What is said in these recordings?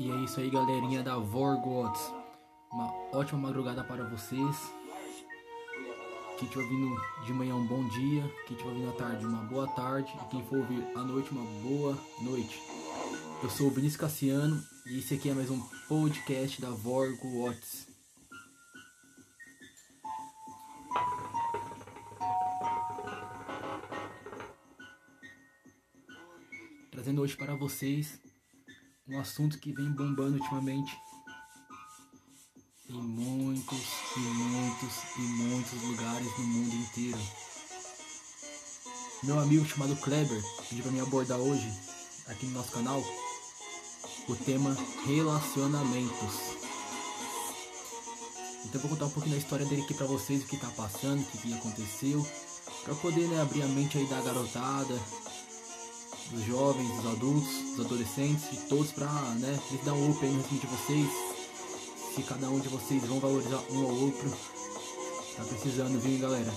E é isso aí, galerinha da Vorgots. Uma ótima madrugada para vocês. Quem estiver ouvindo de manhã, um bom dia. Quem estiver ouvindo à tarde, uma boa tarde. E quem for ouvir à noite, uma boa noite. Eu sou o Vinícius Cassiano e esse aqui é mais um podcast da Vorgots. Trazendo hoje para vocês um assunto que vem bombando ultimamente em muitos e muitos e muitos lugares no mundo inteiro. Meu amigo chamado Kleber pediu para mim abordar hoje, aqui no nosso canal, o tema relacionamentos. Então eu vou contar um pouquinho da história dele aqui para vocês, o que tá passando, o que, que aconteceu, para poder né, abrir a mente aí da garotada, dos jovens, dos adultos, dos adolescentes, de todos para né, eles dar um up aí no ritmo de vocês. Se cada um de vocês vão valorizar um ao outro. Tá precisando, viu, galera?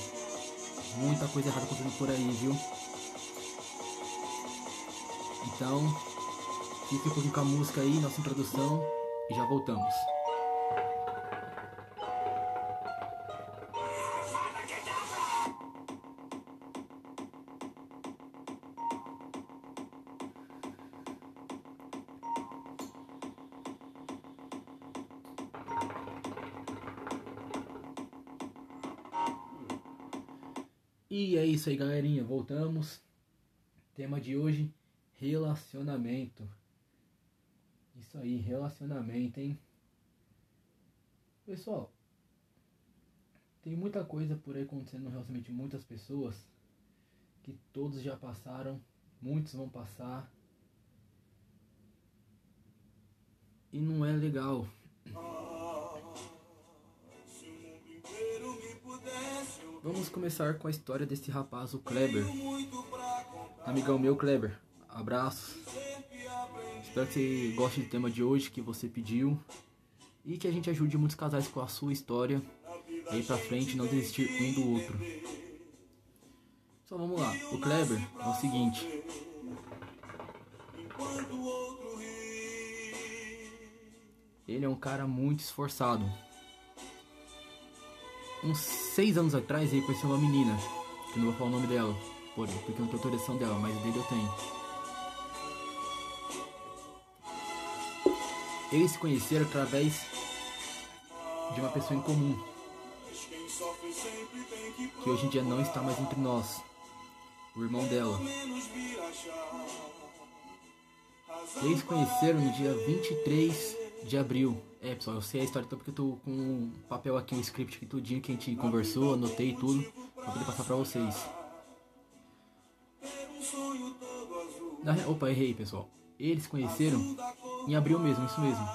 Muita coisa errada acontecendo por aí, viu? Então, fique um pouquinho com a música aí, nossa introdução, e já voltamos. E é isso aí, galerinha. Voltamos. Tema de hoje: relacionamento. Isso aí, relacionamento, hein? Pessoal, tem muita coisa por aí acontecendo no relacionamento de muitas pessoas que todos já passaram, muitos vão passar. E não é legal. Vamos começar com a história desse rapaz, o Kleber. Amigão meu, Kleber, abraços. Espero que você goste do tema de hoje que você pediu. E que a gente ajude muitos casais com a sua história. E aí pra frente, não desistir um do outro. Só vamos lá. O Kleber é o seguinte. Ele é um cara muito esforçado uns seis anos atrás ele conheceu uma menina, que não vou falar o nome dela, porque eu não tenho autorização dela, mas dele eu tenho. Eles se conheceram através de uma pessoa em comum, que hoje em dia não está mais entre nós, o irmão dela. Eles se conheceram no dia 23 de abril. É, pessoal, eu sei a história porque eu tô com um papel aqui, um script aqui tudinho que a gente conversou, anotei tudo, pra poder passar pra vocês. Na, opa, errei, pessoal. Eles conheceram em abril mesmo, isso mesmo.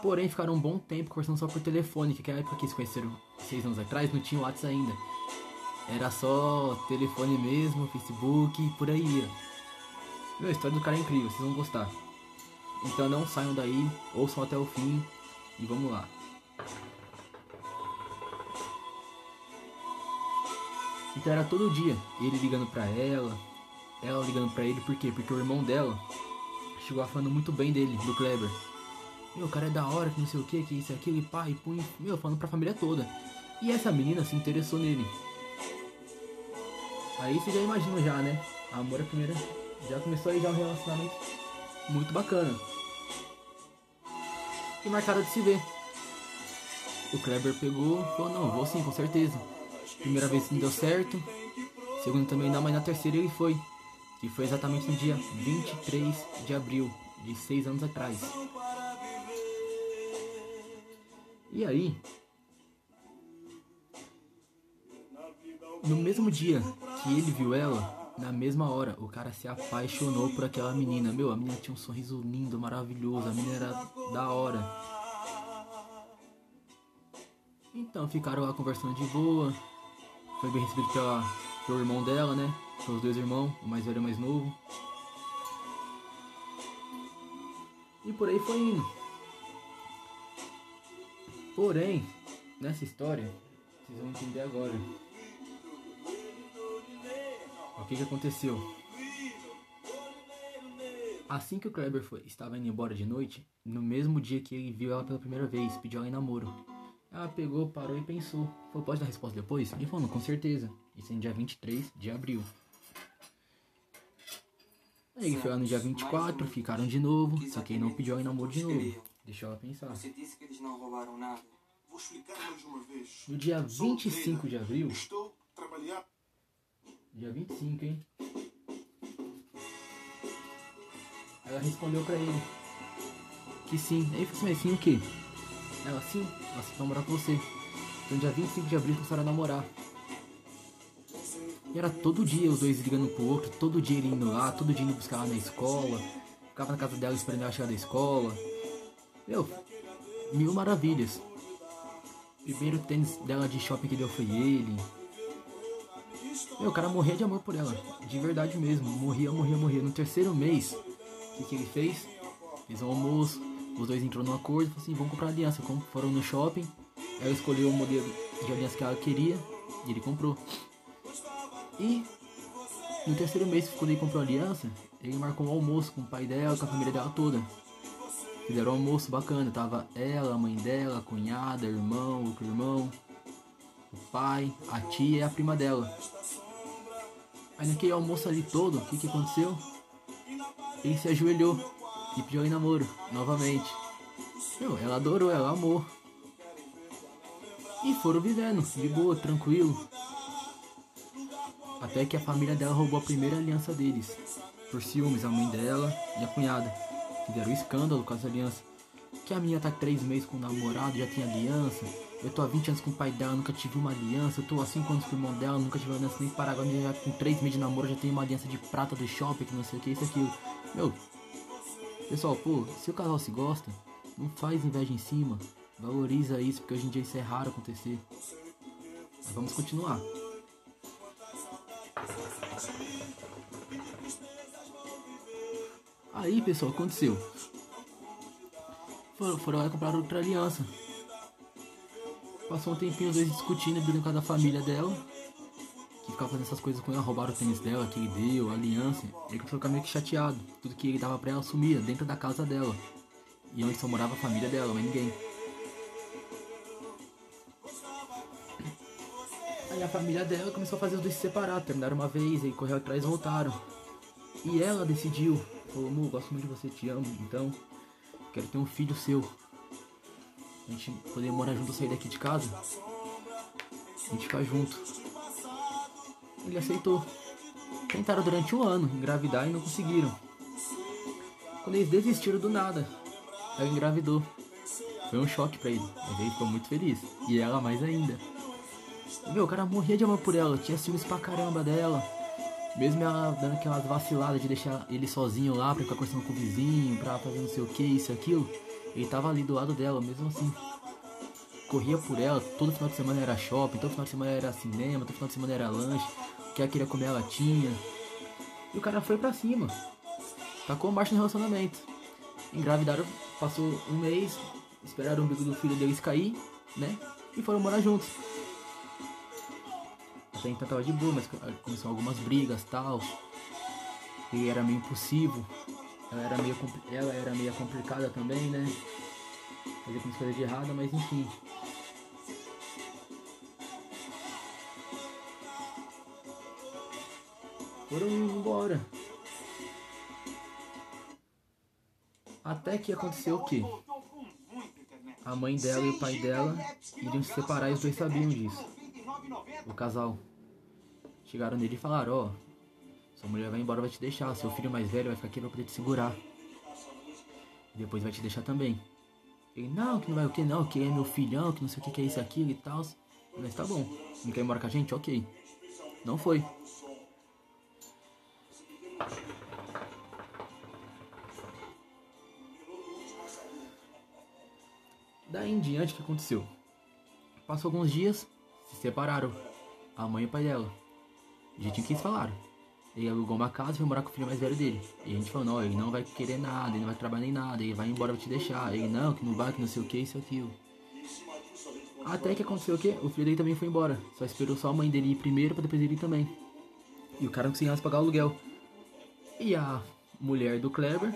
Porém, ficaram um bom tempo conversando só por telefone, que naquela época que eles conheceram seis anos atrás, não tinha WhatsApp ainda. Era só telefone mesmo, Facebook, por aí. Meu, a história do cara é incrível, vocês vão gostar. Então não saiam daí, ouçam até o fim e vamos lá. Então era todo dia ele ligando pra ela, ela ligando pra ele, por quê? Porque o irmão dela chegou falando muito bem dele, do Kleber. Meu, o cara é da hora, que não sei o que, que isso, aquilo, e pá, e punho, meu, falando pra família toda. E essa menina se interessou nele. Aí você já imagina já, né? Amor à primeira. Já começou aí já um relacionamento muito bacana. E marcaram de se ver. O Kleber pegou e falou, não, vou sim, com certeza. Primeira vez não deu certo. Segunda também não, mas na terceira ele foi. Que foi exatamente no dia 23 de abril, de seis anos atrás. E aí, no mesmo dia que ele viu ela, na mesma hora, o cara se apaixonou por aquela menina. Meu, a menina tinha um sorriso lindo, maravilhoso. A menina era da hora. Então ficaram lá conversando de boa. Foi bem recebido pela, pelo irmão dela, né? Pelos dois irmãos, o mais velho e o mais novo. E por aí foi indo. Porém, nessa história, vocês vão entender agora. O que, que aconteceu? Assim que o Kleber foi, estava indo embora de noite, no mesmo dia que ele viu ela pela primeira vez, pediu ela em namoro. Ela pegou, parou e pensou. Falou, pode dar a resposta depois? Ele falou, com certeza. Isso é no dia 23 de abril. Aí foi lá no dia 24, ficaram de novo, só que ele não pediu ela em namoro de novo. Deixou ela pensar. Você disse que eles não roubaram nada. Vou explicar mais uma vez. No dia Sou 25 de abril, Estou trabalhar. Dia 25, hein? Ela respondeu pra ele que sim. Aí ele falou assim, sim o quê? Ela, sim, ela se namorar com você. Então dia 25 de abril começaram a namorar. E era todo dia os dois ligando pro outro, todo dia ele indo lá, todo dia indo buscar ela na escola. Ficava na casa dela esperando ela chegar da escola. Meu, mil maravilhas. Primeiro tênis dela de shopping que deu foi ele. Meu, o cara morria de amor por ela. De verdade mesmo. Morria, morria, morria. No terceiro mês, o que, que ele fez? Fez um almoço. Os dois entrou num acordo. Falou assim, vamos comprar aliança. Com- Foram no shopping. Ela escolheu o modelo de aliança que ela queria. E ele comprou. E no terceiro mês, quando ele comprou a aliança, ele marcou um almoço com o pai dela, com a família dela toda. Fizeram um almoço bacana. Tava ela, a mãe dela, a cunhada, irmão, outro irmão, o pai, a tia e a prima dela. Aí naquele almoço ali todo, o que, que aconteceu? Ele se ajoelhou e pediu em namoro, novamente. Meu, ela adorou, ela amou. E foram vivendo, de boa, tranquilo. Até que a família dela roubou a primeira aliança deles. Por ciúmes, a mãe dela e a cunhada. Fizeram escândalo com as alianças. Que a minha tá três meses com o namorado, já tem aliança. Eu tô há 20 anos com o pai dela, nunca tive uma aliança. Eu tô há 5 anos com o irmão dela, nunca tive uma aliança nem para agora. Já com 3 meses de namoro, já tenho uma aliança de prata do shopping, que não sei o que, isso aquilo. Meu, pessoal, pô, se o casal se gosta, não faz inveja em cima. Valoriza isso, porque hoje em dia isso é raro acontecer. Mas vamos continuar. Aí, pessoal, aconteceu. Foram, compraram outra aliança. Passou um tempinho, os dois discutindo, brigando com a da família dela. Que ficava fazendo essas coisas com ela, roubaram o tênis dela, que ele deu, a aliança. Ele começou a ficar meio que chateado. Tudo que ele dava pra ela sumia dentro da casa dela. E onde só morava a família dela, mas ninguém. Aí a família dela começou a fazer os dois se separar. Terminaram uma vez, aí correu atrás e voltaram. E ela decidiu, falou, amor, gosto muito de você, te amo, então quero ter um filho seu. A gente poder morar junto, sair daqui de casa. A gente ficar junto. Ele aceitou. Tentaram durante um ano engravidar e não conseguiram. Quando eles desistiram do nada, ela engravidou. Foi um choque pra ele, mas ele ficou muito feliz. E ela mais ainda. Meu, o cara morria de amor por ela, tinha ciúmes pra caramba dela. Mesmo ela dando aquelas vaciladas de deixar ele sozinho lá pra ficar conversando com o vizinho, pra fazer não sei o que, isso e aquilo, ele tava ali do lado dela, mesmo assim. Corria por ela, todo final de semana era shopping, todo final de semana era cinema, todo final de semana era lanche, o que ela queria comer ela tinha. E o cara foi pra cima. Tacou marcha no relacionamento. Engravidaram, passou um mês, esperaram o umbigo do filho deles cair, né? E foram morar juntos. Até então tava de boa, mas começou algumas brigas tal. Ele era meio impulsivo. Ela era meio, ela era meio complicada também, né? Fazia algumas coisas de errada, mas enfim. Foram embora. Até que aconteceu o quê? A mãe dela e o pai dela iriam se separar e os dois sabiam disso. O casal. Chegaram nele e falaram, ó, sua mulher vai embora, vai te deixar, seu filho mais velho vai ficar aqui pra poder te segurar. E depois vai te deixar também. Ele, não, que não vai o que não, que é meu filhão, que não sei o que, que é isso, aquilo e tal. Mas tá bom, não quer ir embora com a gente? Ok. Não foi. Daí em diante, o que aconteceu? Passou alguns dias, se separaram. A mãe e o pai dela. Do jeitinho que eles falaram. Ele alugou uma casa e foi morar com o filho mais velho dele. E a gente falou, não, ele não vai querer nada, ele não vai trabalhar nem nada, ele vai embora, vai te deixar. Ele, não, que não vai, que não sei o que, isso aquilo. Até que aconteceu o quê? O filho dele também foi embora. Só esperou só a mãe dele ir primeiro pra depois ele ir também. E o cara não conseguia mais pagar o aluguel. E a mulher do Kleber.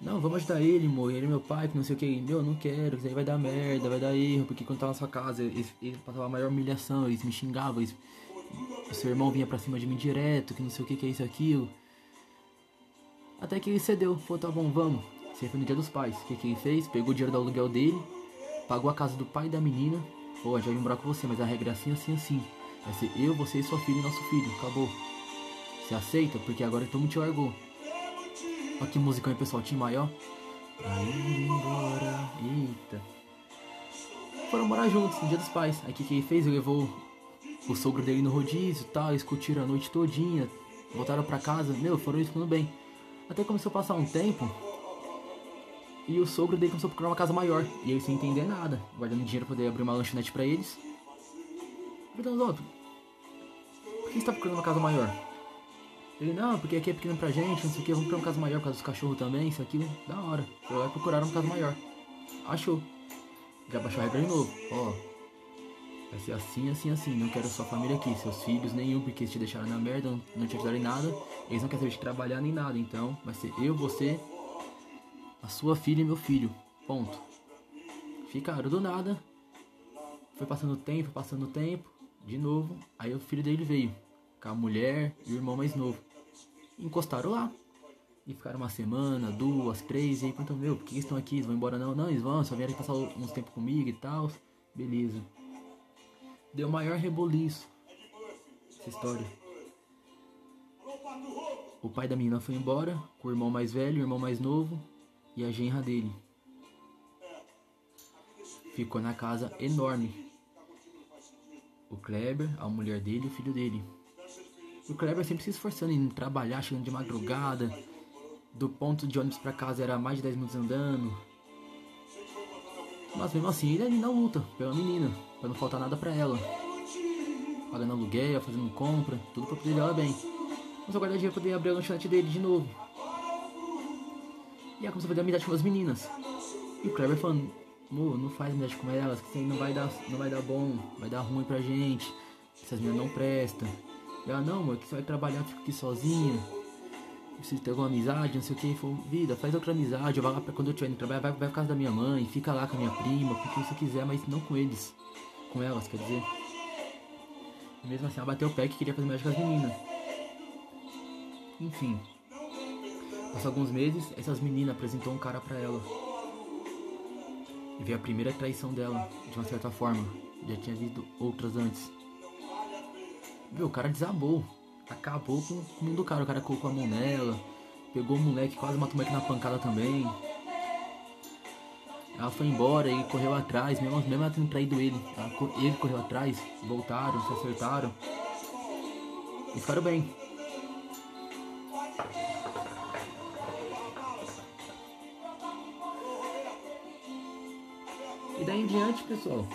Não, vamos ajudar ele, amor. Ele é meu pai, que não sei o que. Meu, não quero, isso aí vai dar merda, vai dar erro, porque quando tava na sua casa, eles, eles passavam a maior humilhação, eles me xingavam, eles... seu irmão vinha pra cima de mim direto, que não sei o que, que é isso aquilo. Até que ele cedeu, falou, tá bom, vamos. Isso foi no dia dos pais. O que, que ele fez? Pegou o dinheiro do aluguel dele, pagou a casa do pai da menina. Pô, já vim morar com você, mas a regra é assim, assim, assim. Vai ser eu, você e sua filha e nosso filho. Acabou. Você aceita? Porque agora todo mundo te largou. Olha que musicão aí, pessoal. Tim Maior. Embora. Eita. Foram morar juntos no dia dos pais. Aí o que, que ele fez? Ele levou o sogro dele no rodízio e tal. Eles curtiram a noite todinha. Voltaram pra casa. Meu, foram tudo bem. Até começou a passar um tempo. E o sogro dele começou a procurar uma casa maior. E ele sem entender nada. Guardando dinheiro pra poder abrir uma lanchonete pra eles. Perguntando aos outros. Por que você tá procurando uma casa maior? Ele, não, porque aqui é pequeno pra gente, não sei o que, vamos pra uma casa maior por causa dos cachorros também, isso aqui, da hora. Foi lá procurar uma casa maior. Achou. Já baixou a regra de novo. Ó. Vai ser assim, assim, assim. Não quero sua família aqui, seus filhos nenhum, porque eles te deixaram na merda, não, não te ajudaram em nada. Eles não querem saber de trabalhar nem nada, então vai ser eu, você, a sua filha e meu filho. Ponto. Ficaram do nada. Foi passando tempo, passando tempo. De novo. Aí o filho dele veio. Com a mulher e o irmão mais novo. Encostaram lá. E ficaram uma semana, duas, três. E aí perguntam, meu, por que eles estão aqui? Eles vão embora não? Não, eles vão, só vieram passar uns tempos comigo e tal. Beleza. Deu maior reboliço. Essa história. O pai da menina foi embora, com o irmão mais velho, o irmão mais novo e a genra dele. Ficou na casa enorme. O Kleber, a mulher dele e o filho dele. O Kleber sempre se esforçando em trabalhar, chegando de madrugada. Do ponto de ônibus pra casa era mais de 10 minutos andando. Mas mesmo assim, ele ainda luta pela menina, pra não faltar nada pra ela. Pagando aluguel, fazendo compra, tudo pra poder ela bem. Mas guardar dinheiro pra poder abrir a lanchonete dele de novo. E ela começou a fazer amizade com as meninas. E o Kleber falando, Mo, não faz amizade com elas, que isso aí não vai dar, não vai dar bom, vai dar ruim pra gente. Essas meninas não prestam. E ela, não, mano, que você vai trabalhar, fica aqui sozinha. Preciso ter alguma amizade, não sei o que. Falou, vida, faz outra amizade, vou lá pra quando eu estiver indo trabalhar, vai, vai pra casa da minha mãe, fica lá com a minha prima, com quem você quiser, mas não com eles. Com elas, quer dizer. E mesmo assim, ela bateu o pé que queria fazer amizade com as meninas. Enfim. Passou alguns meses, essas meninas apresentou um cara pra ela. E veio a primeira traição dela, de uma certa forma. Já tinha visto outras antes. Viu, o cara desabou. Acabou com o mundo do cara. O cara colocou a mão nela. Pegou o moleque, quase matou o moleque na pancada também. Ela foi embora e correu atrás, mesmo, mesmo ela tendo traído ele. Ela, ele correu atrás, voltaram, se acertaram. E ficaram bem. E daí em diante, pessoal,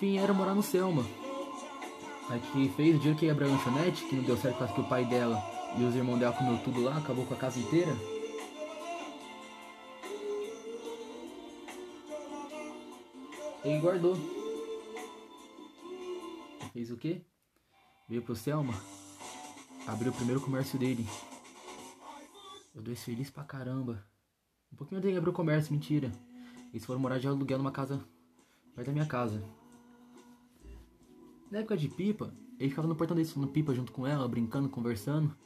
vieram morar no Selma. Aí que fez o dia que ia abrir a lanchonete, que não deu certo quase que o pai dela e os irmãos dela comeu tudo lá, acabou com a casa inteira. Ele guardou. Fez o quê? Veio pro Selma, abriu o primeiro comércio dele. Os dois felizes pra caramba. Um pouquinho antes ele abriu o comércio, mentira. Eles foram morar de aluguel numa casa perto da minha casa. Na época de pipa, ele ficava no portão dele no pipa junto com ela, brincando, conversando.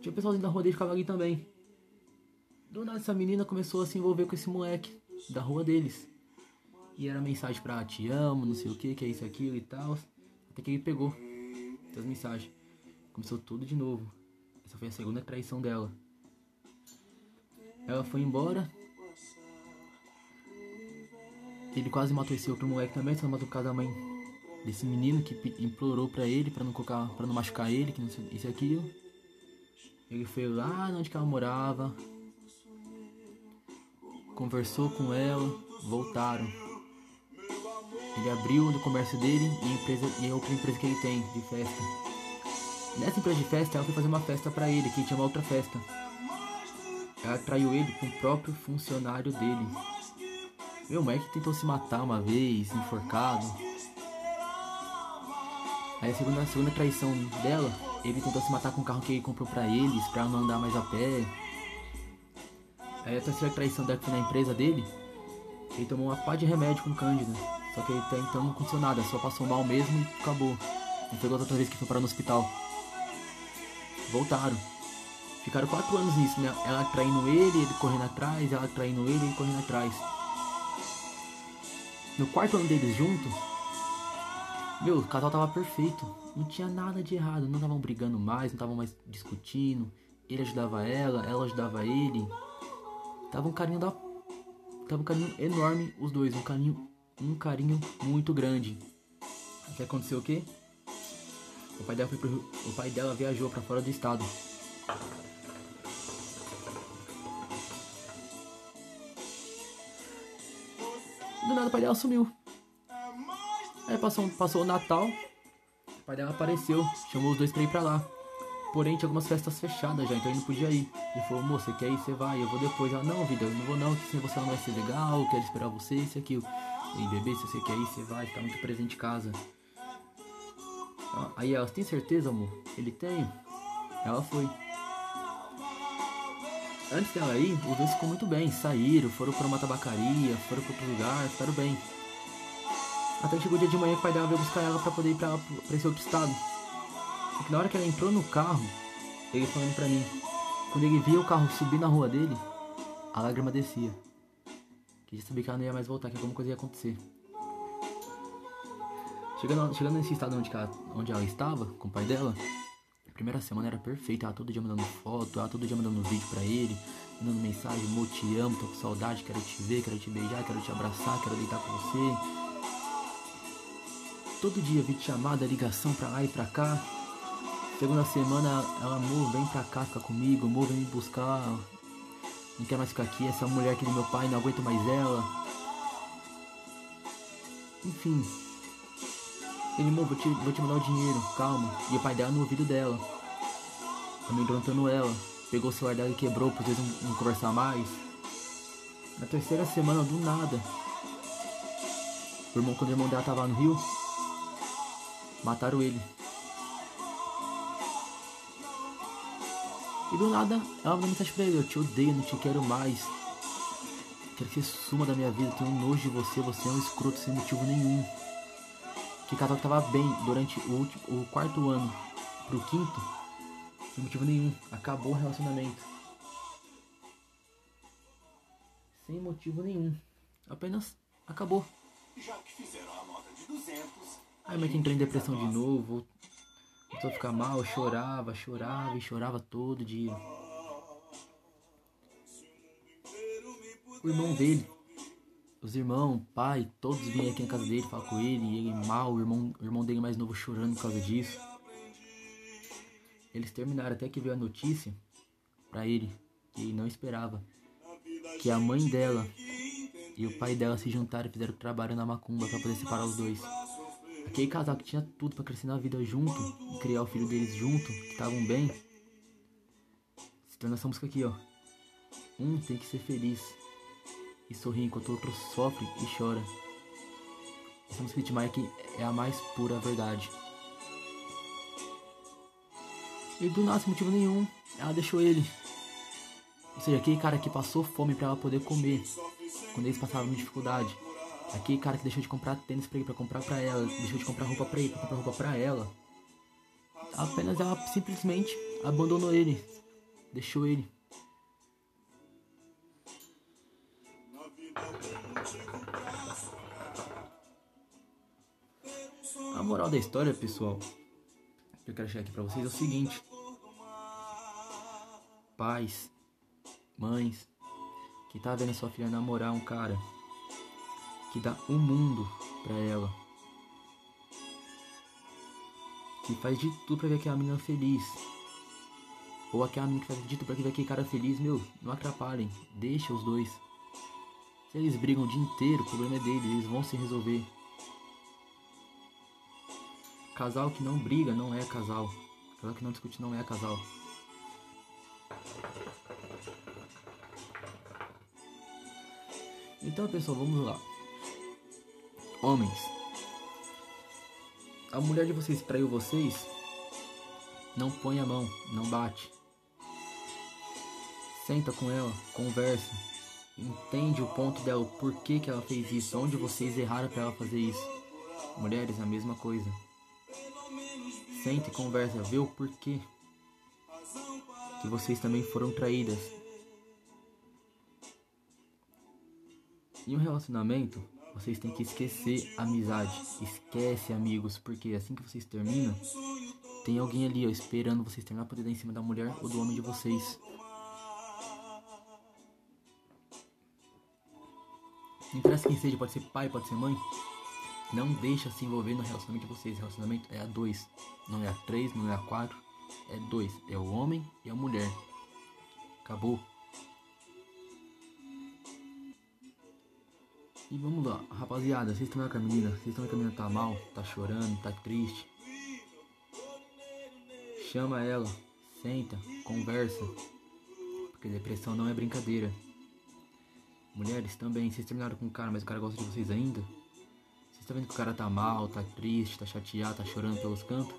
Tinha o pessoalzinho da rua dele que ficava ali também. Do nada essa menina começou a se envolver com esse moleque da rua deles. E era mensagem pra te amo, não sei o que, que é isso, aquilo e tal. Até que ele pegou essas mensagens. Começou tudo de novo. Essa foi a segunda traição dela. Ela foi embora. Ele quase matou esse outro moleque também, só matou por causa da mãe desse menino que implorou pra ele pra não colocar, para não machucar ele, que não sei, isso e aquilo. Ele foi lá onde ela morava, conversou com ela, voltaram. Ele abriu o comércio dele e a, empresa, e a outra empresa que ele tem de festa. Nessa empresa de festa, ela foi fazer uma festa pra ele, que tinha uma outra festa. Ela traiu ele com o próprio funcionário dele. Meu moleque tentou se matar uma vez, enforcado. Aí a segunda, a segunda traição dela Ele tentou se matar com o carro que ele comprou pra eles, pra não andar mais a pé. Aí a terceira traição dela foi na empresa dele. Ele tomou uma pá de remédio com cândida. Só que até então não aconteceu nada, só passou mal mesmo e acabou. Não pegou outra vez que foi parar no hospital. Voltaram. Ficaram quatro anos nisso, né? Ela traindo ele, ele correndo atrás, ela traindo ele, ele correndo atrás. No quarto ano deles juntos, meu, o casal tava perfeito. Não tinha nada de errado. Não estavam brigando mais, não estavam mais discutindo. Ele ajudava ela, ela ajudava ele. Tava um carinho da. Tava um carinho enorme, os dois. Um carinho. Um carinho muito grande. Até aconteceu o quê? O pai dela, foi pro... o pai dela viajou para fora do estado. Do nada o pai dela sumiu. Aí passou, passou o Natal, o pai dela apareceu, chamou os dois pra ir pra lá. Porém, tinha algumas festas fechadas já, então ele não podia ir. Ele falou, moça, quer ir? Você vai, eu vou depois. Ela, não, vida, eu não vou não, que sem você não vai ser legal, quero esperar você, isso e aquilo. E bebê, se você quer ir, você vai, tá muito presente em casa. Aí ela, tem certeza, amor? Ele tem? Ela foi. Antes dela ir, os dois ficou muito bem. Saíram, foram para uma tabacaria, foram para outro lugar, ficaram bem. Até que chegou o dia de manhã que o pai dela veio buscar ela para poder ir pra, pra esse outro estado. Só que na hora que ela entrou no carro, ele falando pra mim. Quando ele via o carro subir na rua dele, a lágrima descia. Que já sabia que ela não ia mais voltar, que alguma coisa ia acontecer. Chegando, chegando nesse estado onde ela, onde ela estava, com o pai dela, a primeira semana era perfeita, ela todo dia mandando foto, ela todo dia mandando vídeo pra ele, mandando mensagem, te amo, tô com saudade, quero te ver, quero te beijar, quero te abraçar, quero deitar com você. Todo dia vídeo chamada, ligação pra lá e pra cá. Segunda semana, ela, amor, vem pra cá, fica comigo, amor, vem me buscar. Não quero mais ficar aqui, essa mulher aqui do meu pai, não aguento mais ela. Enfim, ele, amor, vou te, vou te mandar o dinheiro, calma. E o pai dela no ouvido dela. Amedrontando ela. Pegou o celular dela e quebrou, por não, não conversar mais. Na terceira semana, do nada. O irmão, quando o irmão dela tava no Rio, mataram ele. E do nada, ela mandou mensagem pra ele, eu te odeio, não te quero mais. Quero que você suma da minha vida, tenho nojo de você, você é um escroto sem motivo nenhum que casal que tava bem durante o, último, o quarto ano pro quinto, sem motivo nenhum, acabou o relacionamento. Sem motivo nenhum. Apenas acabou. Aí minha entrou em depressão de novo, voltou a ficar mal, chorava, chorava e chorava todo dia. O irmão dele os irmãos, pai, todos vinham aqui na casa dele falar com ele, e ele mal, o irmão, o irmão dele mais novo chorando por causa disso. Eles terminaram até que veio a notícia para ele, que ele não esperava, que a mãe dela e o pai dela se juntaram e fizeram trabalho na macumba para poder separar os dois. Aquele casal que tinha tudo para crescer na vida junto e criar o filho deles junto, que estavam bem, se torna essa música aqui, ó. Um tem que ser feliz e sorri enquanto o outro sofre e chora. Essa música de Mike é a mais pura verdade. E do nada, sem motivo nenhum, ela deixou ele. Ou seja, aquele cara que passou fome para ela poder comer quando eles passavam dificuldade. Aquele cara que deixou de comprar tênis pra ele pra comprar pra ela, deixou de comprar roupa pra ele pra comprar roupa pra ela. Apenas ela simplesmente abandonou ele, deixou ele. A moral da história, pessoal, que eu quero chegar aqui pra vocês é o seguinte: pais, mães, que tá vendo sua filha namorar um cara que dá um mundo pra ela, que faz de tudo pra ver aquela menina feliz, ou aquela menina que faz de tudo pra ver aquele cara feliz, meu, não atrapalhem, deixa os dois. Se eles brigam o dia inteiro, o problema é deles, eles vão se resolver. Casal que não briga não é casal. Casal que não discute não é casal. Então, pessoal, vamos lá. Homens, a mulher de vocês traiu vocês Não põe a mão, não bate. Senta com ela, conversa. Entende o ponto dela, o porquê que ela fez isso, onde vocês erraram para ela fazer isso. Mulheres, a mesma coisa. Senta e conversa, vê o porquê que vocês também foram traídas. Em um relacionamento, vocês têm que esquecer amizade. Esquece amigos, porque assim que vocês terminam, tem alguém ali ó, esperando vocês terminar pra poder dar em cima da mulher ou do homem de vocês. Não interessa quem seja, pode ser pai, pode ser mãe. Não deixa se envolver no relacionamento de vocês. Relacionamento é a dois, não é a três, não é a quatro, é dois. É o homem e a mulher. Acabou. E vamos lá, rapaziada, vocês estão vendo que a menina, vocês estão vendo que a menina tá mal, tá chorando, tá triste. Chama ela, senta, conversa. Porque depressão não é brincadeira. Mulheres também, vocês terminaram com o cara, mas o cara gosta de vocês ainda? Vocês estão vendo que o cara tá mal, tá triste, tá chateado, tá chorando pelos cantos?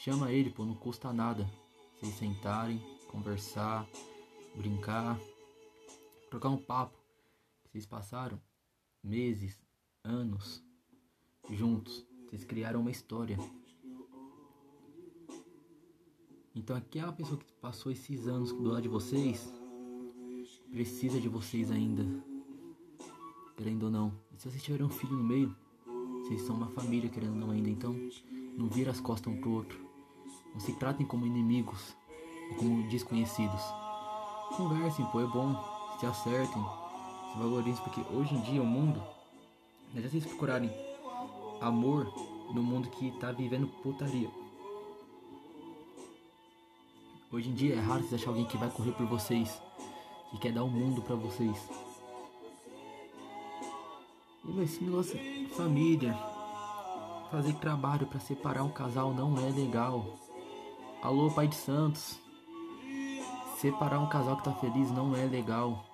Chama ele, pô, não custa nada. Vocês sentarem, conversar, brincar, trocar um papo. Vocês passaram meses, anos juntos. Vocês criaram uma história. Então aquela pessoa que passou esses anos do lado de vocês precisa de vocês ainda. Querendo ou não. E se vocês tiverem um filho no meio, vocês são uma família, querendo ou não ainda. Então não vira as costas um pro outro. Não se tratem como inimigos ou como desconhecidos. Conversem, pô, é bom. Se acertem. Se valorizem, porque hoje em dia o mundo. Não adianta vocês procurarem amor no mundo que tá vivendo putaria. Hoje em dia é raro vocês achar alguém que vai correr por vocês, que quer dar o um mundo pra vocês. E esse negócio família, fazer trabalho para separar um casal não é legal. Alô, pai de Santos. Separar um casal que tá feliz não é legal.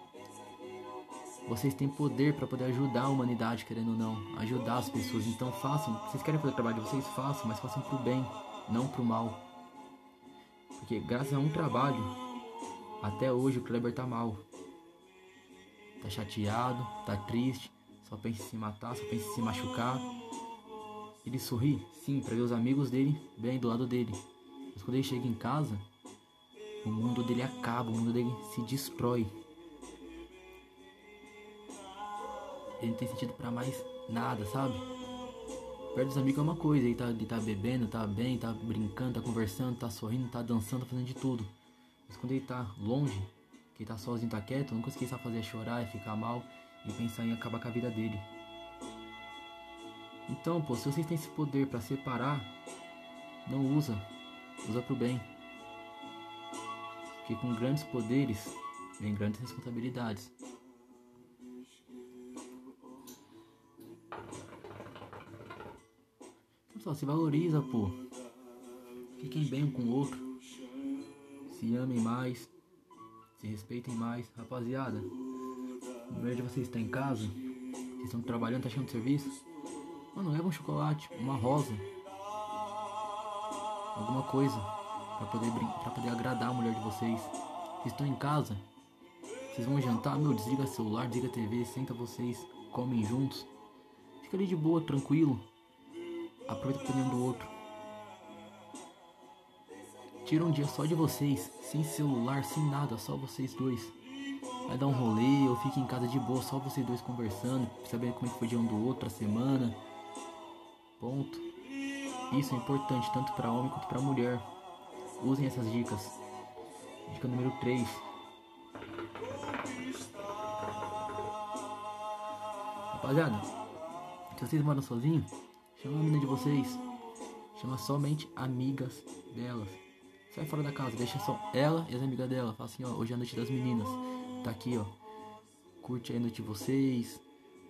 Vocês têm poder para poder ajudar a humanidade, querendo ou não, ajudar as pessoas. Então façam. Vocês querem fazer o trabalho de vocês? Façam, mas façam pro bem, não pro mal. Porque graças a um trabalho, até hoje o Kleber tá mal. Tá chateado, tá triste, só pensa em se matar, só pensa em se machucar. Ele sorri, sim, para ver os amigos dele bem do lado dele. Mas quando ele chega em casa, o mundo dele acaba, o mundo dele se destrói. Ele tem sentido para mais nada, sabe? Perto dos amigos é uma coisa, ele tá, ele tá bebendo, tá bem, tá brincando, tá conversando, tá sorrindo, tá dançando, tá fazendo de tudo. Mas quando ele tá longe, que ele tá sozinho, tá quieto, a única coisa que ele sabe fazer é chorar, é ficar mal e pensar em acabar com a vida dele. Então, pô, se vocês têm esse poder para separar, não usa. Usa pro bem. Porque com grandes poderes vem grandes responsabilidades. Só se valoriza, pô. Fiquem bem um com o outro. Se amem mais. Se respeitem mais. Rapaziada, no meio de vocês estar em casa, vocês estão trabalhando, tá achando serviço. Mano, leva um chocolate, uma rosa. Alguma coisa. Pra poder, pra poder agradar a mulher de vocês. Vocês estão em casa. Vocês vão jantar, meu, desliga celular, desliga TV, senta vocês, comem juntos. Fica ali de boa, tranquilo. Aproveita o opinião do outro. Tira um dia só de vocês, sem celular, sem nada, só vocês dois. Vai dar um rolê ou fica em casa de boa, só vocês dois conversando, sabendo como é que foi o dia um do outro, a semana. Ponto. Isso é importante tanto para homem quanto para mulher. Usem essas dicas. Dica número 3. Rapaziada, se vocês moram sozinhos, chama a menina de vocês. Chama somente amigas delas. Sai fora da casa, deixa só ela e as amigas dela. Fala assim, ó, hoje é a noite das meninas. Tá aqui, ó. Curte aí a noite de vocês.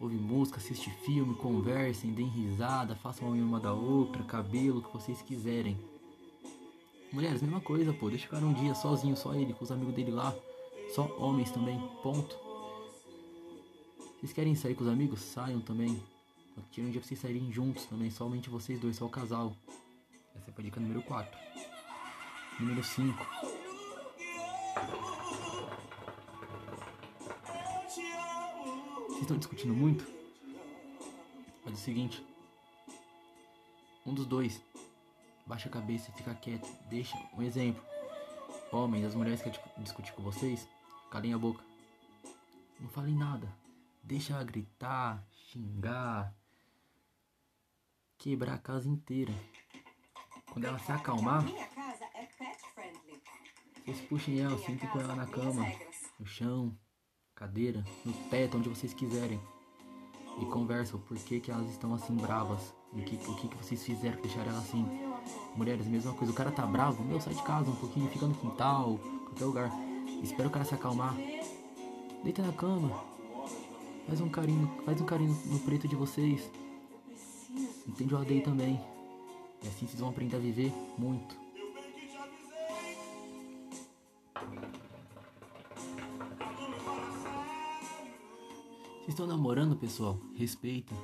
Ouve música, assiste filme, conversem, deem risada, façam uma da outra, cabelo, o que vocês quiserem. Mulheres, mesma coisa, pô. Deixa o cara um dia sozinho, só ele, com os amigos dele lá. Só homens também, ponto. Vocês querem sair com os amigos? Saiam também. Tira um dia pra vocês saírem juntos também, somente vocês dois, só o casal. Essa foi a dica número 4. Número 5. Vocês estão discutindo muito? Faz o seguinte. Um dos dois. Baixa a cabeça e fica quieto. Deixa um exemplo. Homens, as mulheres que discutir com vocês, calem a boca. Não falem nada. Deixa ela gritar, xingar, quebrar a casa inteira. Quando ela se acalmar, é vocês puxem ela, sentem com ela na cama, no chão, cadeira, no teto, onde vocês quiserem. E conversam por que, que elas estão assim bravas. O que, o que, que vocês fizeram pra deixar ela assim. Mulheres, mesma coisa. O cara tá bravo, meu, sai de casa um pouquinho, fica no quintal, qualquer lugar. Espera o cara se acalmar. Deita na cama. Faz um carinho, faz um carinho no preto de vocês. Entende o aldeio também. E assim vocês vão aprender a viver muito. Vocês estão namorando, pessoal? Respeita.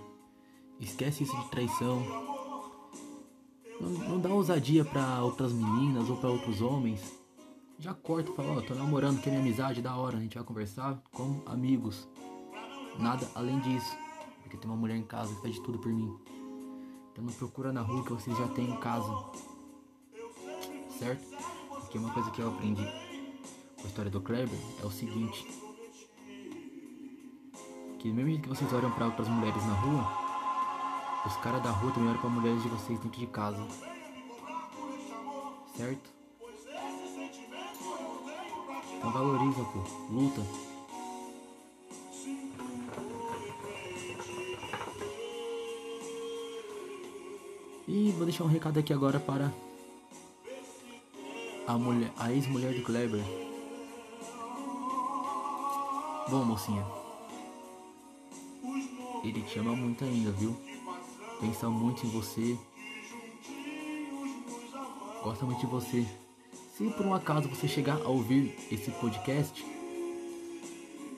Esquece isso de traição. Não, não dá ousadia pra outras meninas ou pra outros homens. Já corta e fala, ó, tô namorando, quer minha amizade, da hora, a gente vai conversar como amigos. Nada além disso. Porque tem uma mulher em casa que faz de tudo por mim. Então não procura na rua que vocês já têm em casa. Certo? Porque uma coisa que eu aprendi com a história do Kleber é o seguinte. Que mesmo que vocês olham pra outras mulheres na rua, os caras da rua também olham pra mulheres de vocês dentro de casa. Certo? Então valoriza, pô. Luta. Deixar um recado aqui agora para a mulher, a ex-mulher do Kleber. Bom, mocinha. Ele te ama muito ainda, viu? Pensa muito em você. Gosta muito de você. Se por um acaso você chegar a ouvir esse podcast,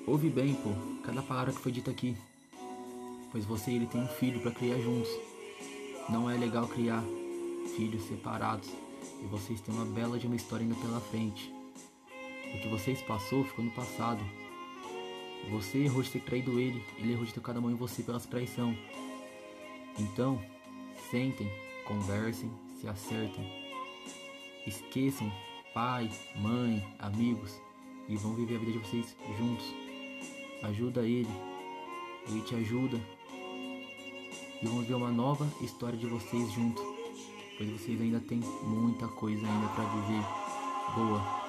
ouve bem, pô, cada palavra que foi dita aqui. Pois você e ele tem um filho para criar juntos. Não é legal criar filhos separados. E vocês têm uma bela de uma história ainda pela frente. O que vocês passou ficou no passado. Você errou de ter traído ele, ele errou de ter cada mão em você pela traição. Então, sentem, conversem, se acertem. Esqueçam pai, mãe, amigos e vão viver a vida de vocês juntos. Ajuda ele, ele te ajuda e vão ver uma nova história de vocês juntos, pois vocês ainda têm muita coisa ainda para viver boa.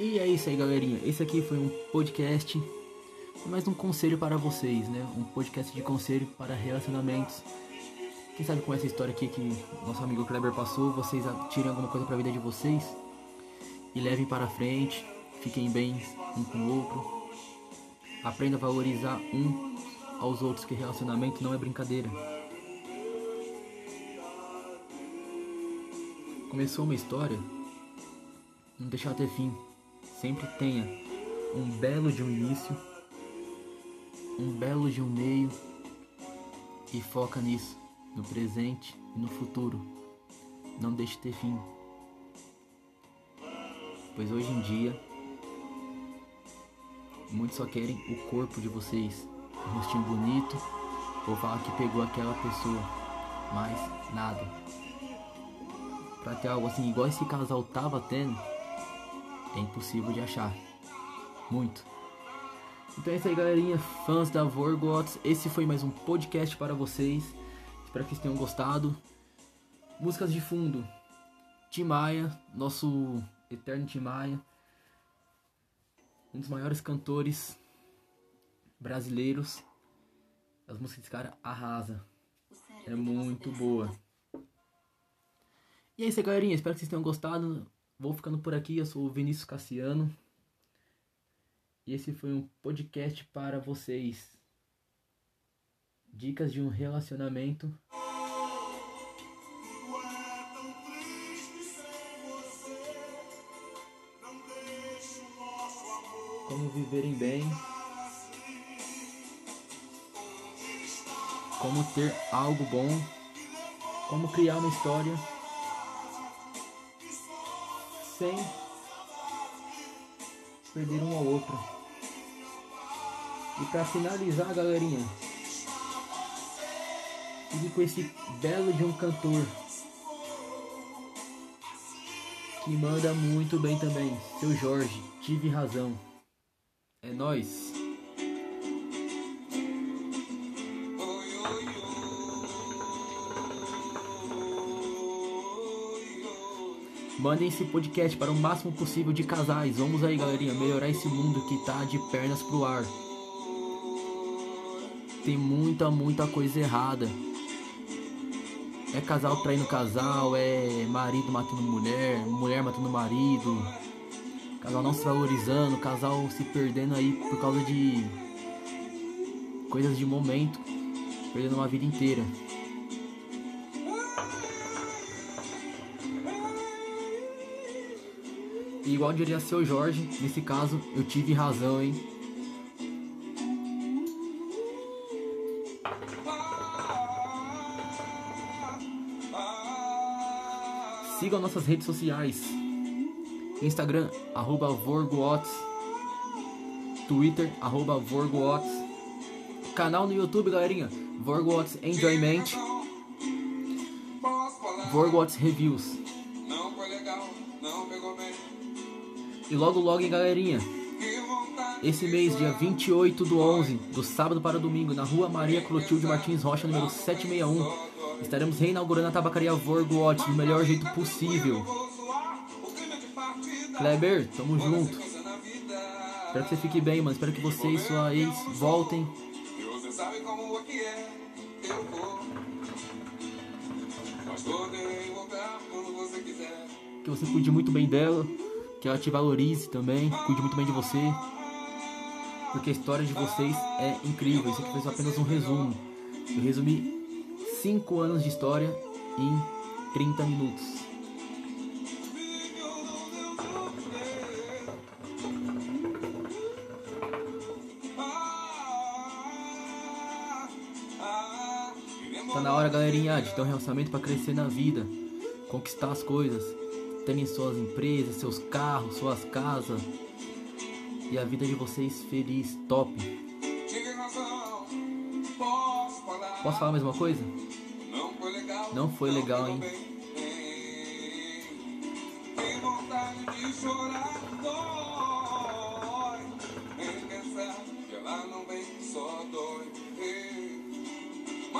E é isso aí, galerinha. Esse aqui foi um podcast, mais um conselho para vocês, né? Um podcast de conselho para relacionamentos. Quem sabe com essa história aqui que nosso amigo Kleber passou, vocês tirem alguma coisa para a vida de vocês e levem para frente. Fiquem bem um com o outro. Aprenda a valorizar um aos outros, que relacionamento não é brincadeira. Começou uma história, não deixar até fim. Sempre tenha um belo de um início, um belo de um meio e foca nisso, no presente e no futuro. Não deixe ter fim. Pois hoje em dia muitos só querem o corpo de vocês, um rostinho bonito, ou falar que pegou aquela pessoa, mas nada. Pra ter algo assim igual esse casal tava tendo, é impossível de achar. Muito. Então é isso aí, galerinha, fãs da Vorgots. Esse foi mais um podcast para vocês. Espero que vocês tenham gostado. Músicas de fundo. Tim Maia, nosso eterno Tim Maia. Um dos maiores cantores brasileiros. As músicas desse cara arrasa. É muito boa. E é isso aí, galerinha. Espero que vocês tenham gostado. Vou ficando por aqui. Eu sou o Vinícius Cassiano. E esse foi um podcast para vocês. Dicas de um relacionamento. Como viverem bem. como ter algo bom, como criar uma história sem perder um ao outro. E para finalizar, galerinha, fique com esse belo de um cantor que manda muito bem também, seu Jorge, tive razão. É nós. Mandem esse podcast para o máximo possível de casais. Vamos aí, galerinha, melhorar esse mundo que tá de pernas pro ar. Tem muita, muita coisa errada. É casal traindo casal, é marido matando mulher, mulher matando marido, casal não se valorizando, casal se perdendo aí por causa de coisas de momento, perdendo uma vida inteira. E igual diria seu Jorge, nesse caso eu tive razão, hein? Sigam nossas redes sociais. Instagram, arroba VorgoWatts. Twitter, arroba VorgoWatts. Canal no YouTube, galerinha. VorgoWatts Enjoyment. VorgoWatts Reviews. E logo logo, hein, galerinha. Esse mês, dia 28 do 11, do sábado para domingo, na rua Maria Clotilde Martins Rocha, número 761, estaremos reinaugurando a tabacaria Vorgo Watch do melhor jeito possível. Kleber, tamo junto. Espero que você fique bem, mano. Espero que você e sua ex voltem. Que você cuide muito bem dela. Que ela te valorize também. Cuide muito bem de você. Porque a história de vocês é incrível. Isso aqui foi apenas um resumo. Eu resumi 5 anos de história em 30 minutos. Galerinha, de ter um relacionamento para crescer na vida, conquistar as coisas, terem suas empresas, seus carros, suas casas e a vida de vocês feliz, top. Posso falar. Posso falar a mesma coisa? Não foi legal. Hein?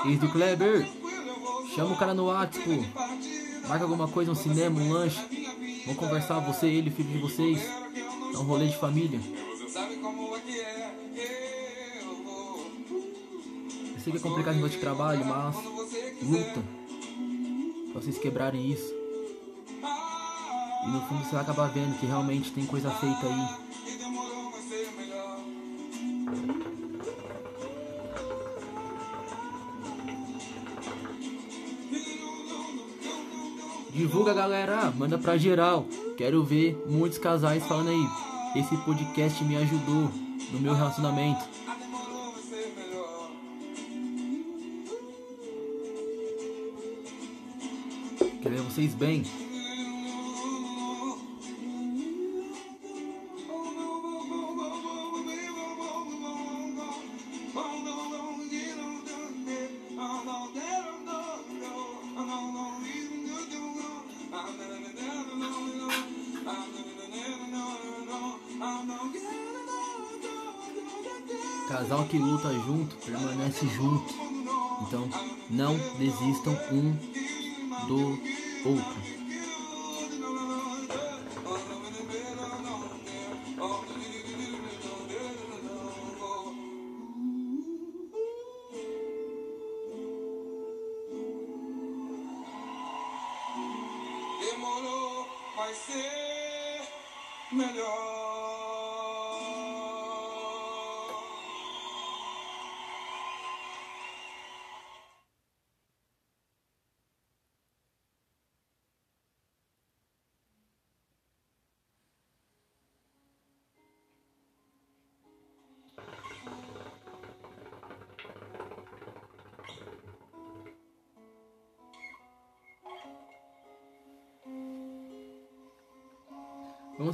Ex do Kleber, chama o cara no WhatsApp, pô. partir. Marca alguma coisa, um cinema, um lanche. Vamos conversar, você, ele, filho de vocês. É um rolê de família. Eu sei que é complicado no de trabalho, mas luta pra vocês quebrarem isso. E no fundo você vai acabar vendo que realmente tem coisa feita aí. Divulga galera, manda pra geral. Quero ver muitos casais falando aí. Esse podcast me ajudou no meu relacionamento. Quero ver vocês bem. Casal que luta junto permanece junto. Então não desistam um do outro.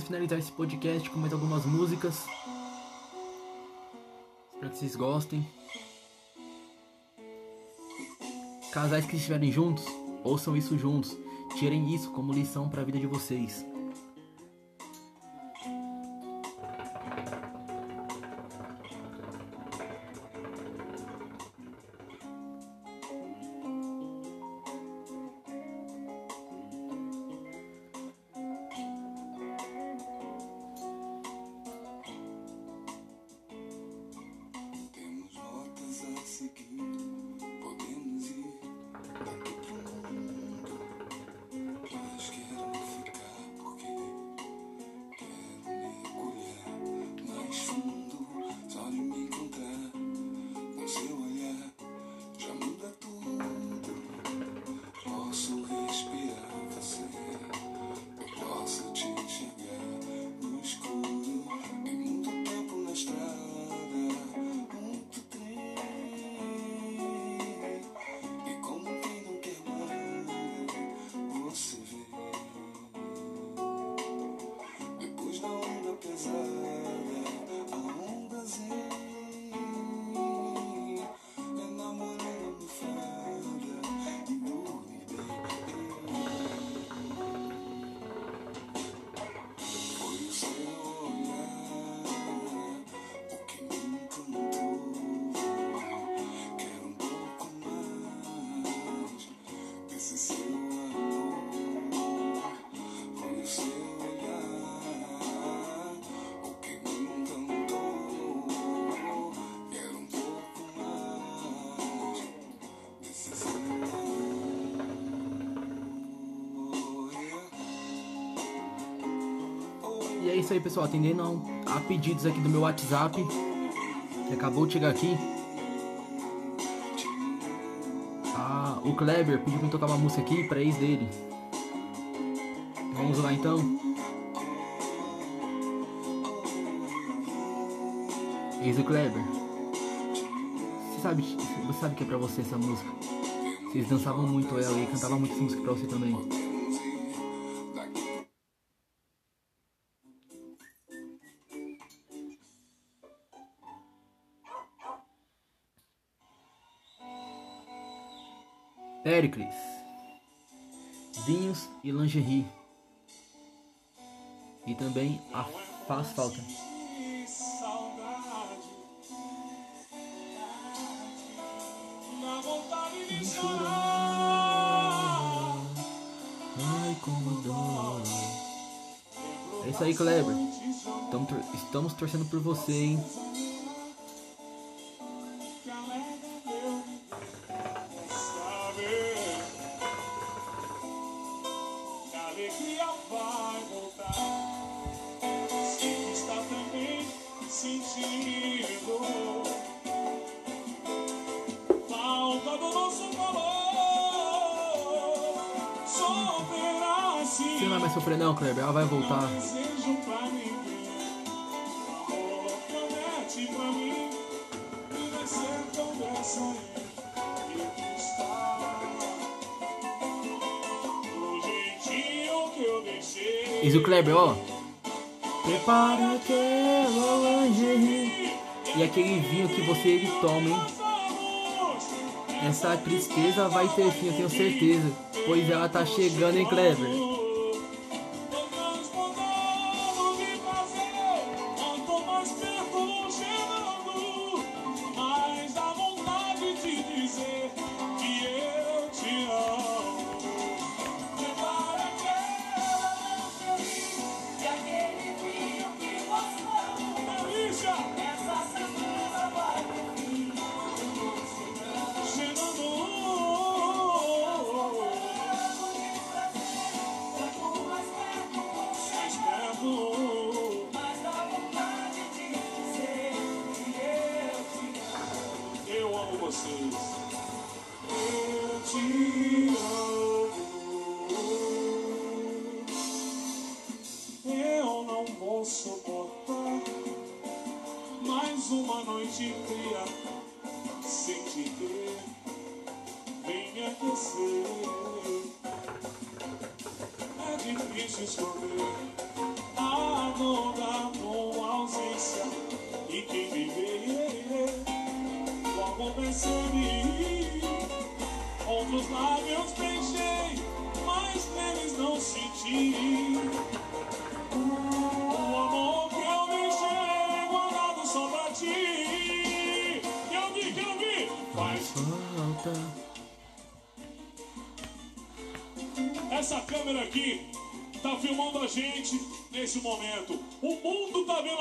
Finalizar esse podcast com mais algumas músicas. Espero que vocês gostem. Casais que estiverem juntos, ouçam isso juntos. Tirem isso como lição para a vida de vocês. Isso aí, pessoal. Atendendo a, a pedidos aqui do meu WhatsApp, que acabou de chegar aqui. Ah, o Kleber pediu pra eu tocar uma música aqui pra ex dele. Vamos lá então. Ex do Kleber. Você sabe, você sabe que é pra você essa música? Vocês dançavam muito ela e cantavam muito essa música pra você também. Pericles, vinhos e lingerie. E também a faz falta. De Ai, como. É isso aí, Kleber. Estamos torcendo por você, hein? Kleber, ó. Prepara aquela lingerie. E aquele vinho que você ele toma, hein? Essa tristeza vai ter fim, eu tenho certeza. Pois ela tá chegando, hein, Kleber?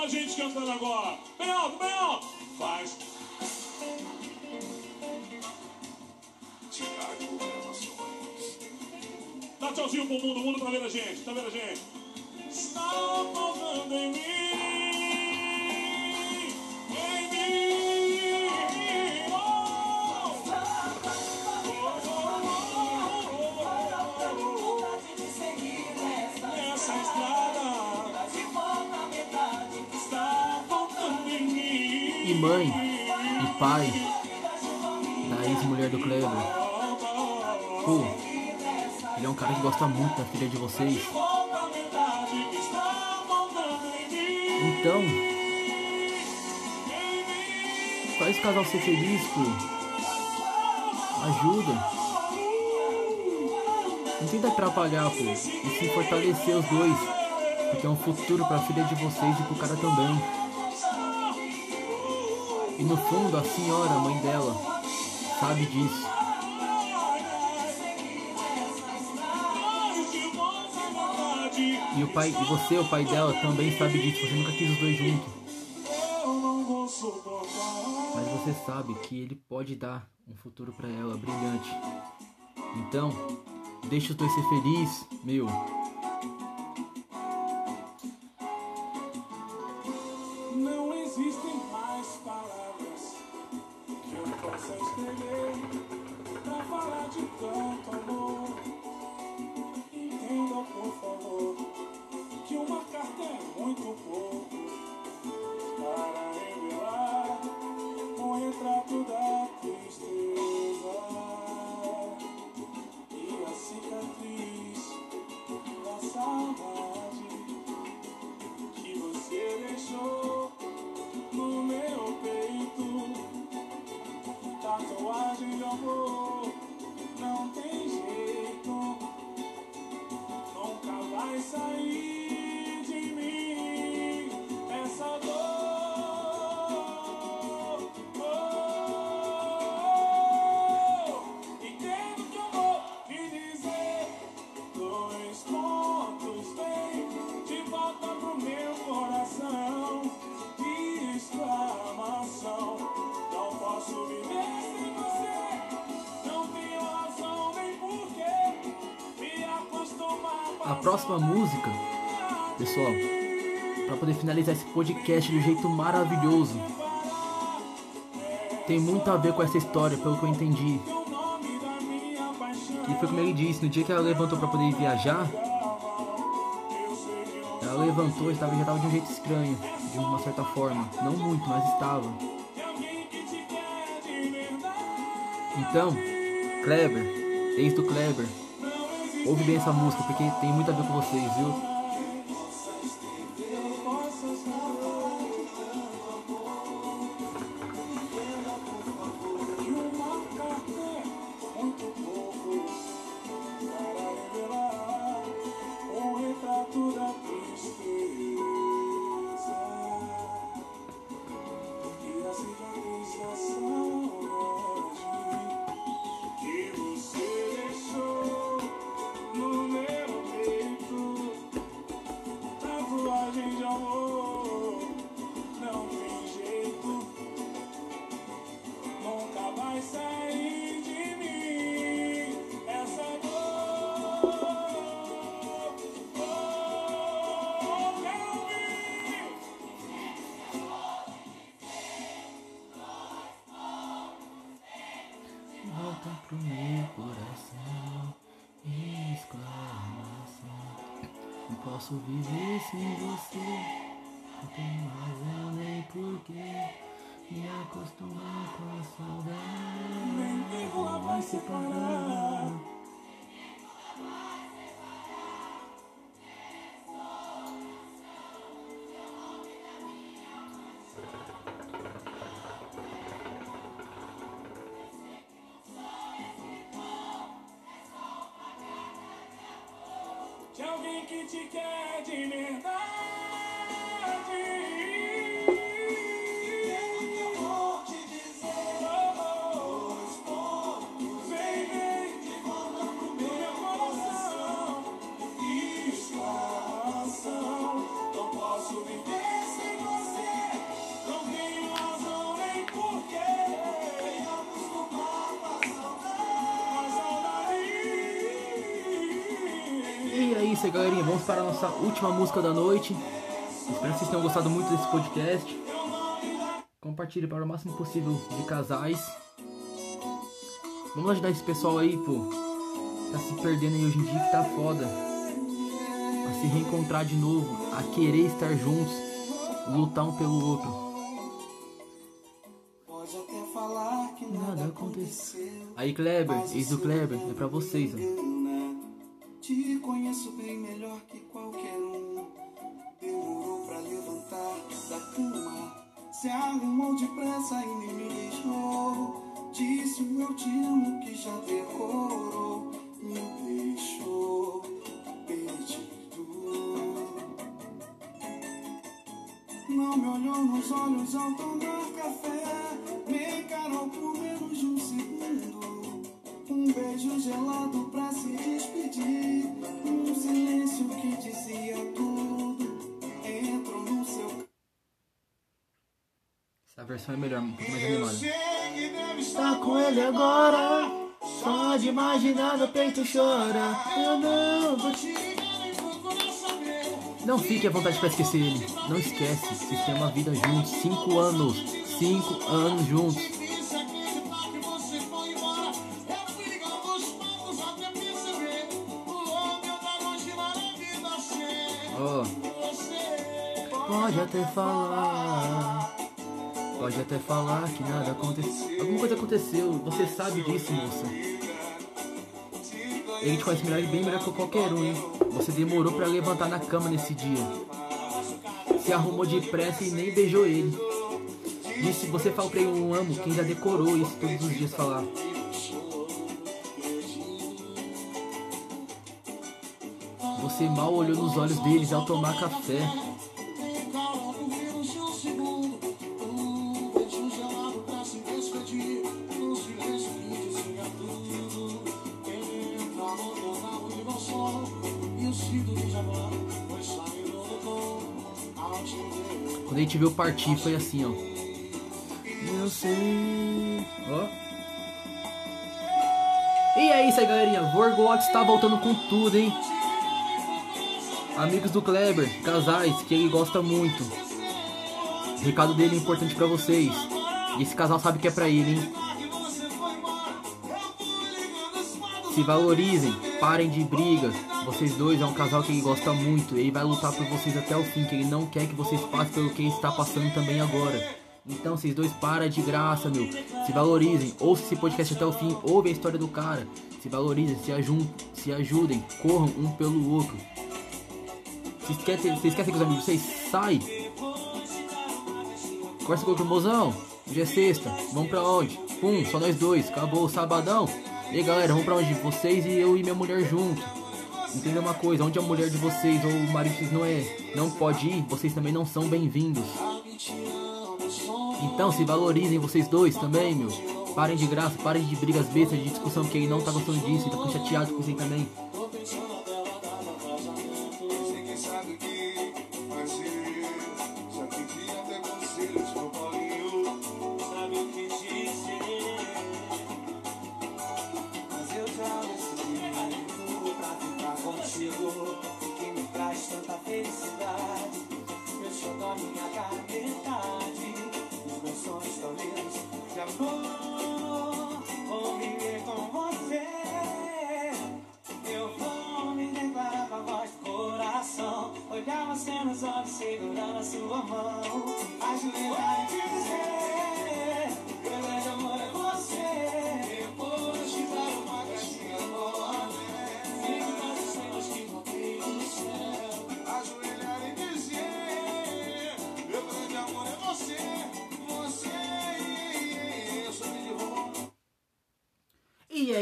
A gente cantando agora. Bem alto, bem alto. Faz. Gravações. Dá tchauzinho pro mundo. O mundo tá vendo a gente. Tá vendo a gente? Está faltando em mãe, e pai, da ex-mulher do Kleber. Pô, ele é um cara que gosta muito da filha de vocês. Então, faz o casal ser feliz, pô. Ajuda. Não tenta atrapalhar, pô. E se fortalecer os dois. Porque é um futuro pra filha de vocês e pro cara também. E no fundo, a senhora, a mãe dela, sabe disso. E o pai, e você, o pai dela, também sabe disso. Você nunca quis os dois juntos. Mas você sabe que ele pode dar um futuro pra ela brilhante. Então, deixa os dois ser felizes, meu. Próxima música, pessoal, pra poder finalizar esse podcast de um jeito maravilhoso, tem muito a ver com essa história, pelo que eu entendi. E foi como ele disse, no dia que ela levantou pra poder viajar, ela levantou estava, já estava de um jeito estranho, de uma certa forma. Não muito, mas estava. Então, Kleber, ex do Kleber, ouve bem essa música, porque tem muito a ver com vocês, viu? Posso viver sem você, não tenho razão nem porquê. Me acostumar com a saudade, Nem rua vai separar. De alguém que te quer de verdade. Isso aí, galerinha. Vamos para a nossa última música da noite. Espero que vocês tenham gostado muito desse podcast. Compartilhe para o máximo possível de casais. Vamos ajudar esse pessoal aí, pô. Tá se perdendo aí hoje em dia que tá foda. A se reencontrar de novo, a querer estar juntos, lutar um pelo outro. Pode até falar que Nada aconteceu. Aí, Kleber, ex do Kleber, é pra vocês, ó. Melhor que qualquer um. Demorou pra levantar da cama. Se arrumou depressa e nem me deixou. Disse o eu te amo que já decorou. Me deixou perdido. Não me olhou nos olhos ao tomar café. Me encarou um segundo. Um beijo gelado pra se despedir. Um silêncio que dizia tudo. Entrou no seu Essa versão é melhor, um pouco mais animada. Tá com ele agora, só de imaginar meu peito chora. Eu não vou te. Não fique à vontade pra esquecer ele. Não esquece, vocês têm uma vida juntos. Cinco anos. Cinco anos juntos. Pode até falar. Pode até falar que nada aconteceu. Alguma coisa aconteceu. Você sabe disso, moça. Ele te conhece melhor, bem melhor que qualquer um, hein? Você demorou pra levantar na cama nesse dia. Se arrumou depressa e nem beijou ele. Disse, você falou pra eu amo, quem já decorou isso todos os dias falar. Você mal olhou nos olhos deles ao tomar café. Gente viu partir foi assim, ó. Eu sei. Ó. E é isso aí, galerinha. Vorgox está voltando com tudo, hein? Amigos do Kleber, casais que ele gosta muito. O recado dele é importante pra vocês. E esse casal sabe que é pra ele, hein? Se valorizem, parem de brigas. Vocês dois é um casal que ele gosta muito. Ele vai lutar por vocês até o fim, que ele não quer que vocês passem pelo que ele está passando também agora. Então, vocês dois para de graça, meu. Se valorizem, ouça esse podcast até o fim, ouve a história do cara. Se valorizem, se, ajun se ajudem, corram um pelo outro. Vocês querem, vocês querem que os amigos vocês sai? Conversa com o mozão. Hoje é sexta. Vamos pra onde? Pum, só nós dois. Acabou o sabadão. E aí, galera, vamos pra onde? Vocês e eu e minha mulher junto. Entenda uma coisa, onde a mulher de vocês ou o marido de vocês não é, não pode ir, vocês também não são bem-vindos. Então se valorizem vocês dois também, meu. Parem de graça, parem de brigas bestas, de discussão, porque ele não tá gostando disso, ele tá chateado com você também.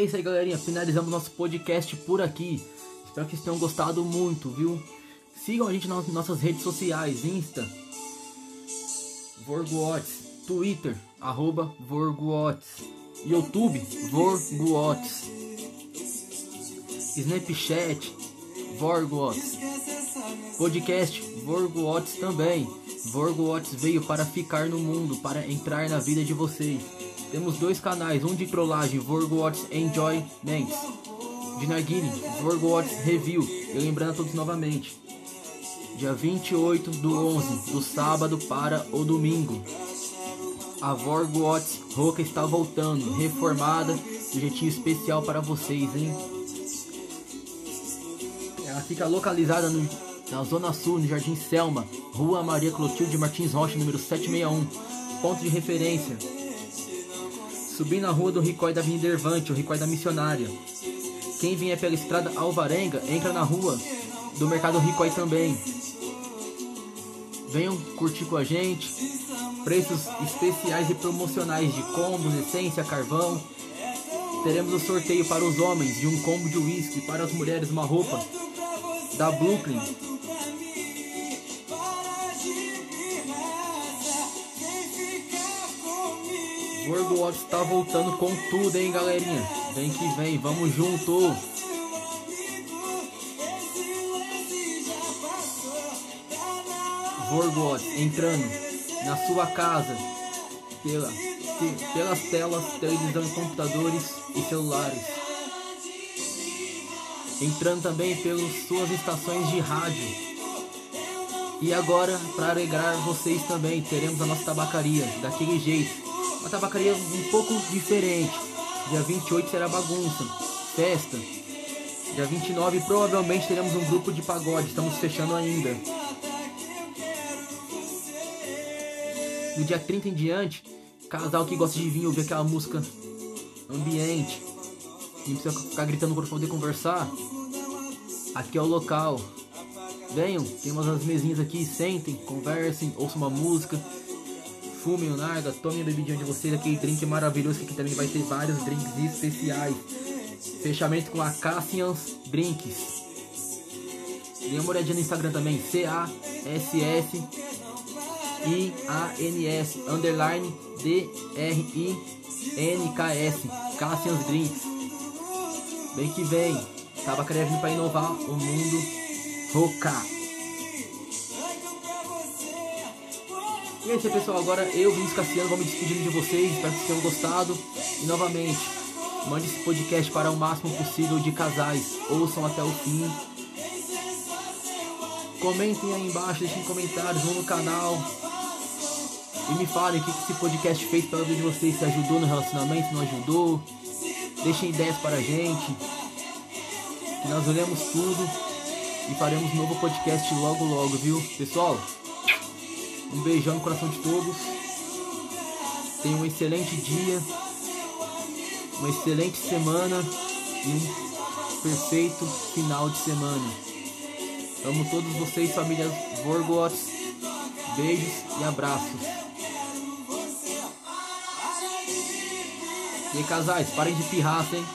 Isso aí, galerinha. Finalizamos nosso podcast por aqui. Espero que vocês tenham gostado muito, viu? Sigam a gente nas nossas redes sociais, Insta, Vorgots, Twitter, arroba YouTube, Vorgots, Snapchat, Vorgots, podcast Vorgots também. Vorgots veio para ficar no mundo, para entrar na vida de vocês. Temos dois canais, um de trollagem, Vorgots Enjoy Ments. de Narguile, Vorgots Review. E lembrando a todos novamente, dia 28 do 11, do sábado para o domingo. A Vorgots Roca está voltando, reformada, do jeitinho especial para vocês, hein? Ela fica localizada no, na Zona Sul, no Jardim Selma, Rua Maria Clotilde Martins Rocha, número 761, ponto de referência. Subindo a rua do Ricói da Avenida Ervante, o Ricói da Missionária. Quem vier pela estrada Alvarenga, entra na rua do Mercado Ricói também. Venham curtir com a gente. Preços especiais e promocionais de combos, essência, carvão. Teremos o sorteio para os homens de um combo de uísque, para as mulheres uma roupa da Brooklyn. Gorgo Watts tá voltando com tudo, hein, galerinha? Vem que vem, vamos junto! Vorgot entrando na sua casa pela, pelas telas, televisão, computadores e celulares. Entrando também pelas suas estações de rádio. E agora, para alegrar vocês também, teremos a nossa tabacaria, daquele jeito. Uma tabacaria um pouco diferente. Dia 28 será bagunça, festa. Dia 29 provavelmente teremos um grupo de pagode, estamos fechando ainda. Do dia 30 em diante, casal que gosta de vinho ouvir aquela música ambiente. Não precisa ficar gritando para poder conversar. Aqui é o local. Venham, tem umas mesinhas aqui, sentem, conversem, ouçam uma música, fumem o narga, tomem a bebidinha de vocês, aquele drink maravilhoso que também vai ter vários drinks especiais. Fechamento com a Cassians Drinks. Dê uma olhadinha no Instagram também, C-A-S-S I-A-N-S underline D-R-I-N-K-S Cassians Drinks. Vem que vem, Tabacaria vindo para inovar o mundo Roca. E é isso aí, pessoal. Agora eu, Vinícius Cassiano, vou me despedindo de vocês. Espero que vocês tenham gostado. E novamente, mande esse podcast para o máximo possível de casais. Ouçam até o fim. Comentem aí embaixo, deixem comentários, vão no canal. E me falem o que esse podcast fez pela vida de vocês. Se ajudou no relacionamento, não ajudou. Deixem ideias para a gente. Que nós olhamos tudo e faremos um novo podcast logo logo, viu? Pessoal, um beijão no coração de todos. Tenham um excelente dia, uma excelente semana e um perfeito final de semana. Amo todos vocês, família Vorgots. Beijos e abraços. E aí, casais, parem de pirraça, hein?